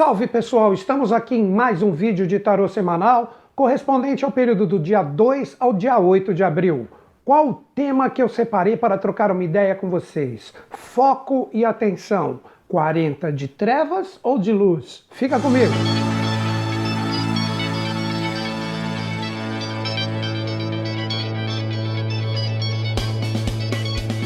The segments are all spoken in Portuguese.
Salve pessoal, estamos aqui em mais um vídeo de tarô semanal correspondente ao período do dia 2 ao dia 8 de abril. Qual o tema que eu separei para trocar uma ideia com vocês? Foco e atenção. 40 de trevas ou de luz? Fica comigo!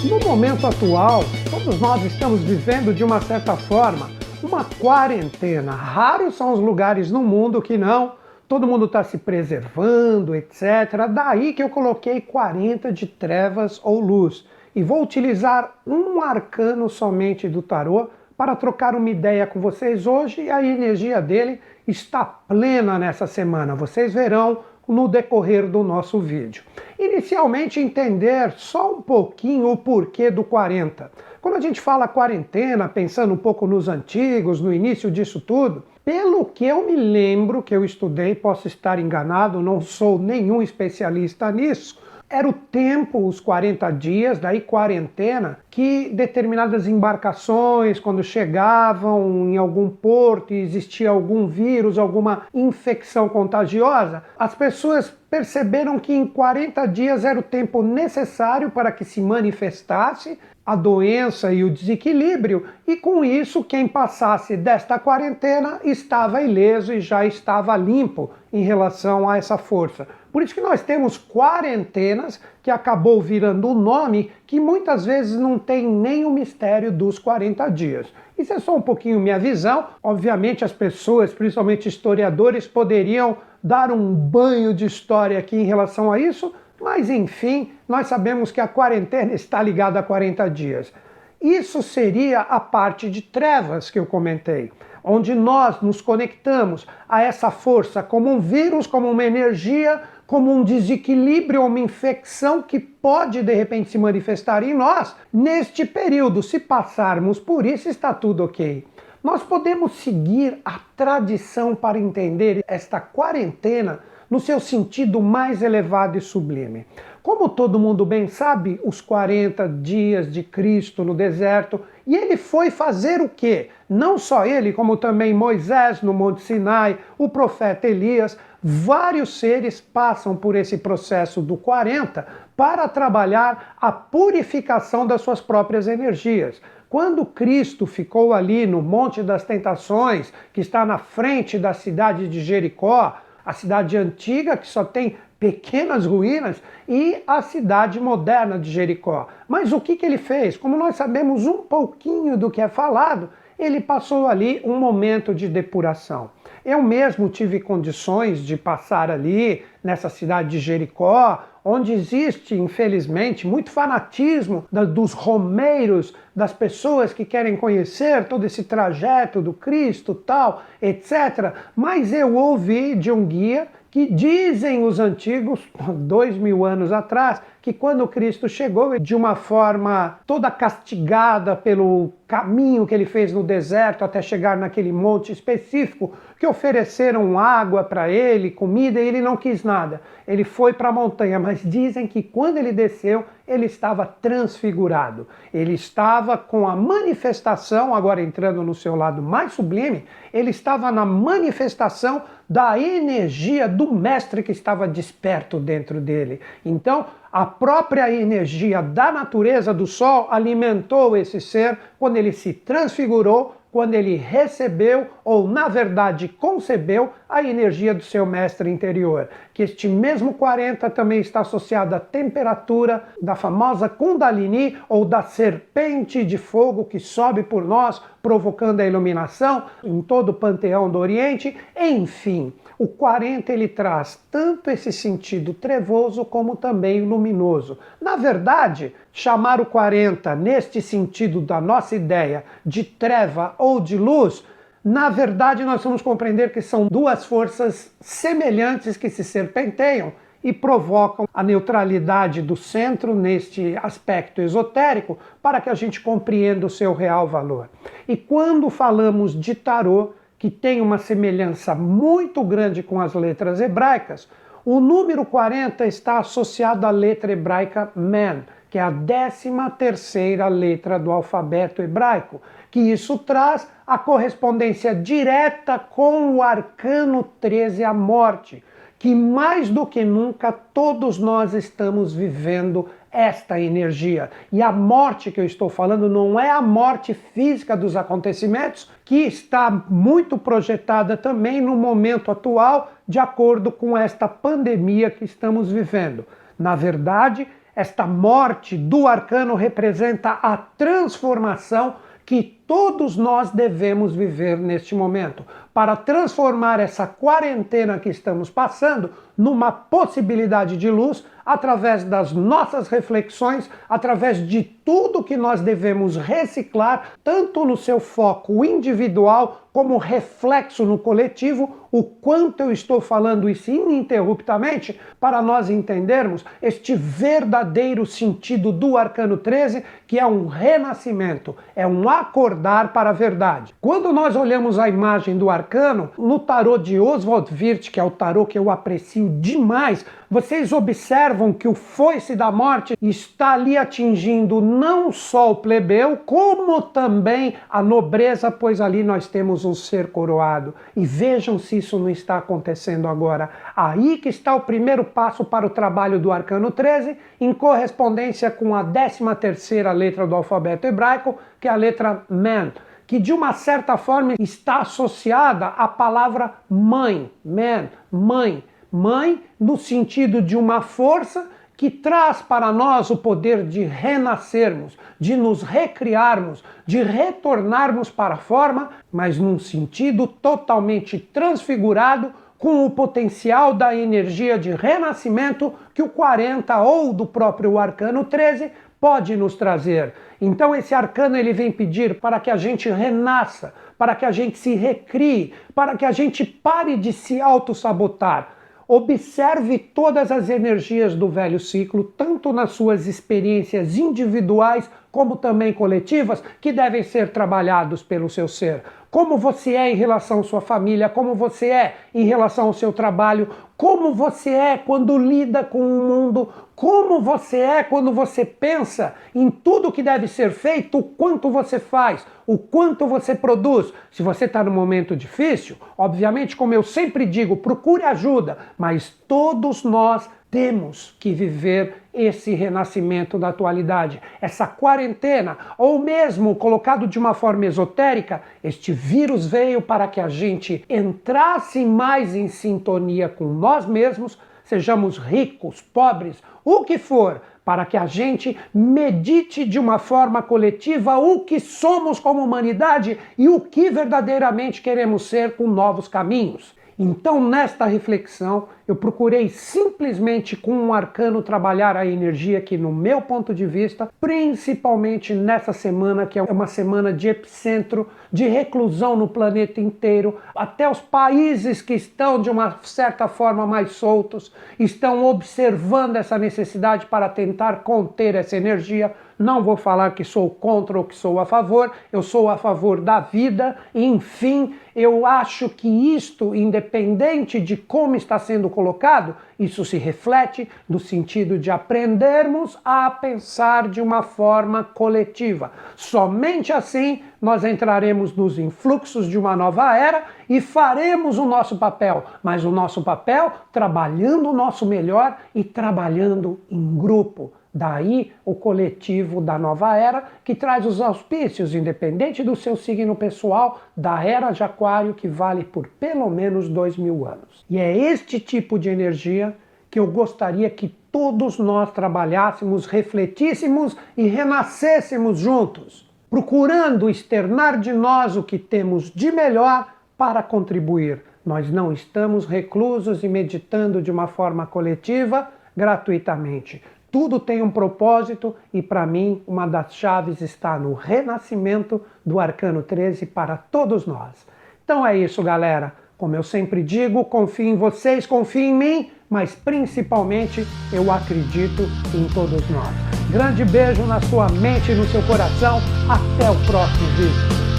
No momento atual, todos nós estamos vivendo de uma certa forma uma quarentena. Raros são os lugares no mundo que não. Todo mundo está se preservando, etc. Daí que eu coloquei 40 de trevas ou luz. E vou utilizar um arcano somente do tarô para trocar uma ideia com vocês hoje e a energia dele está plena nessa semana. Vocês verão no decorrer do nosso vídeo. Inicialmente, entender só um pouquinho o porquê do 40. Quando a gente fala quarentena, pensando um pouco nos antigos, no início disso tudo, pelo que eu me lembro que eu estudei, posso estar enganado, não sou nenhum especialista nisso, era o tempo, os 40 dias, daí quarentena, que determinadas embarcações, quando chegavam em algum porto e existia algum vírus, alguma infecção contagiosa, as pessoas perceberam que em 40 dias era o tempo necessário para que se manifestasse a doença e o desequilíbrio, e com isso, quem passasse desta quarentena estava ileso e já estava limpo em relação a essa força. Por isso que nós temos quarentenas, que acabou virando o nome, que muitas vezes não tem nem o mistério dos 40 dias. Isso é só um pouquinho minha visão. Obviamente, as pessoas, principalmente historiadores, poderiam dar um banho de história aqui em relação a isso, mas enfim, nós sabemos que a quarentena está ligada a 40 dias. Isso seria a parte de trevas que eu comentei, onde nós nos conectamos a essa força como um vírus, como uma energia, como um desequilíbrio, uma infecção que pode de repente se manifestar em nós. Neste período, se passarmos por isso, está tudo ok. Nós podemos seguir a tradição para entender esta quarentena no seu sentido mais elevado e sublime. Como todo mundo bem sabe, os 40 dias de Cristo no deserto, e ele foi fazer o quê? Não só ele, como também Moisés no Monte Sinai, o profeta Elias, vários seres passam por esse processo do 40 para trabalhar a purificação das suas próprias energias. Quando Cristo ficou ali no Monte das Tentações, que está na frente da cidade de Jericó, a cidade antiga, que só tem pequenas ruínas, e a cidade moderna de Jericó. Mas o que, que ele fez? Como nós sabemos um pouquinho do que é falado, ele passou ali um momento de depuração. Eu mesmo tive condições de passar ali nessa cidade de Jericó, onde existe, infelizmente, muito fanatismo dos romeiros, das pessoas que querem conhecer todo esse trajeto do Cristo, tal, etc. Mas eu ouvi de um guia que dizem os antigos, dois mil anos atrás, que quando Cristo chegou, de uma forma toda castigada pelo caminho que ele fez no deserto até chegar naquele monte específico, que ofereceram água para ele, comida, e ele não quis nada. Ele foi para a montanha, mas dizem que quando ele desceu, ele estava transfigurado. Ele estava com a manifestação, agora entrando no seu lado mais sublime, ele estava na manifestação da energia do mestre que estava desperto dentro dele. Então, a própria energia da natureza do sol alimentou esse ser quando ele se transfigurou quando ele recebeu, ou na verdade concebeu, a energia do seu mestre interior. Que este mesmo 40 também está associado à temperatura da famosa Kundalini, ou da serpente de fogo que sobe por nós, provocando a iluminação em todo o panteão do Oriente. Enfim, o 40 ele traz tanto esse sentido trevoso como também luminoso. Na verdade, chamar o 40 neste sentido da nossa ideia de treva ou de luz, na verdade nós vamos compreender que são duas forças semelhantes que se serpenteiam e provocam a neutralidade do centro neste aspecto esotérico para que a gente compreenda o seu real valor. E quando falamos de tarô, que tem uma semelhança muito grande com as letras hebraicas, o número 40 está associado à letra hebraica Man, que é a 13 terceira letra do alfabeto hebraico, que isso traz a correspondência direta com o arcano 13, a morte, que mais do que nunca todos nós estamos vivendo esta energia. E a morte que eu estou falando não é a morte física dos acontecimentos, que está muito projetada também no momento atual, de acordo com esta pandemia que estamos vivendo. Na verdade, esta morte do arcano representa a transformação que todos nós devemos viver neste momento, para transformar essa quarentena que estamos passando numa possibilidade de luz através das nossas reflexões, através de tudo que nós devemos reciclar, tanto no seu foco individual como reflexo no coletivo, o quanto eu estou falando isso ininterruptamente para nós entendermos este verdadeiro sentido do arcano 13, que é um renascimento, é um acordar para a verdade. Quando nós olhamos a imagem do arcano, no tarô de Oswald Wirth, que é o tarô que eu aprecio demais, vocês observam que o foice da morte está ali atingindo não só o plebeu, como também a nobreza, pois ali nós temos um ser coroado. E vejam se isso não está acontecendo agora. Aí que está o primeiro passo para o trabalho do arcano 13, em correspondência com a 13 terceira letra do alfabeto hebraico, que é a letra Man que de uma certa forma está associada à palavra mãe, man, mãe mãe, no sentido de uma força que traz para nós o poder de renascermos, de nos recriarmos, de retornarmos para a forma, mas num sentido totalmente transfigurado com o potencial da energia de renascimento que o 40 ou do próprio arcano 13 pode nos trazer. Então esse arcano ele vem pedir para que a gente renasça, para que a gente se recrie, para que a gente pare de se auto-sabotar Observe todas as energias do velho ciclo, tanto nas suas experiências individuais como também coletivas, que devem ser trabalhados pelo seu ser. Como você é em relação à sua família, como você é em relação ao seu trabalho, como você é quando lida com o mundo, como você é quando você pensa em tudo que deve ser feito, o quanto você faz, o quanto você produz. Se você está num momento difícil, obviamente, como eu sempre digo, procure ajuda, mas todos nós temos que viver esse renascimento da atualidade, essa quarentena, ou mesmo colocado de uma forma esotérica, este vírus veio para que a gente entrasse mais em sintonia com nós mesmos, sejamos ricos, pobres, o que for, para que a gente medite de uma forma coletiva o que somos como humanidade e o que verdadeiramente queremos ser com novos caminhos. Então, nesta reflexão, eu procurei simplesmente com um arcano trabalhar a energia que, no meu ponto de vista, principalmente nessa semana, que é uma semana de epicentro, de reclusão no planeta inteiro, até os países que estão de uma certa forma mais soltos, estão observando essa necessidade para tentar conter essa energia não vou falar que sou contra ou que sou a favor, eu sou a favor da vida, enfim, eu acho que isto, independente de como está sendo colocado, isso se reflete no sentido de aprendermos a pensar de uma forma coletiva. Somente assim nós entraremos nos influxos de uma nova era e faremos o nosso papel, mas o nosso papel trabalhando o nosso melhor e trabalhando em grupo Daí o coletivo da nova era, que traz os auspícios, independente do seu signo pessoal, da era de Aquário, que vale por pelo menos dois mil anos. E é este tipo de energia que eu gostaria que todos nós trabalhássemos, refletíssemos e renascêssemos juntos, procurando externar de nós o que temos de melhor para contribuir. Nós não estamos reclusos e meditando de uma forma coletiva gratuitamente. Tudo tem um propósito e, para mim, uma das chaves está no renascimento do Arcano 13 para todos nós. Então é isso, galera. Como eu sempre digo, confio em vocês, confio em mim, mas principalmente eu acredito em todos nós. Grande beijo na sua mente e no seu coração. Até o próximo vídeo.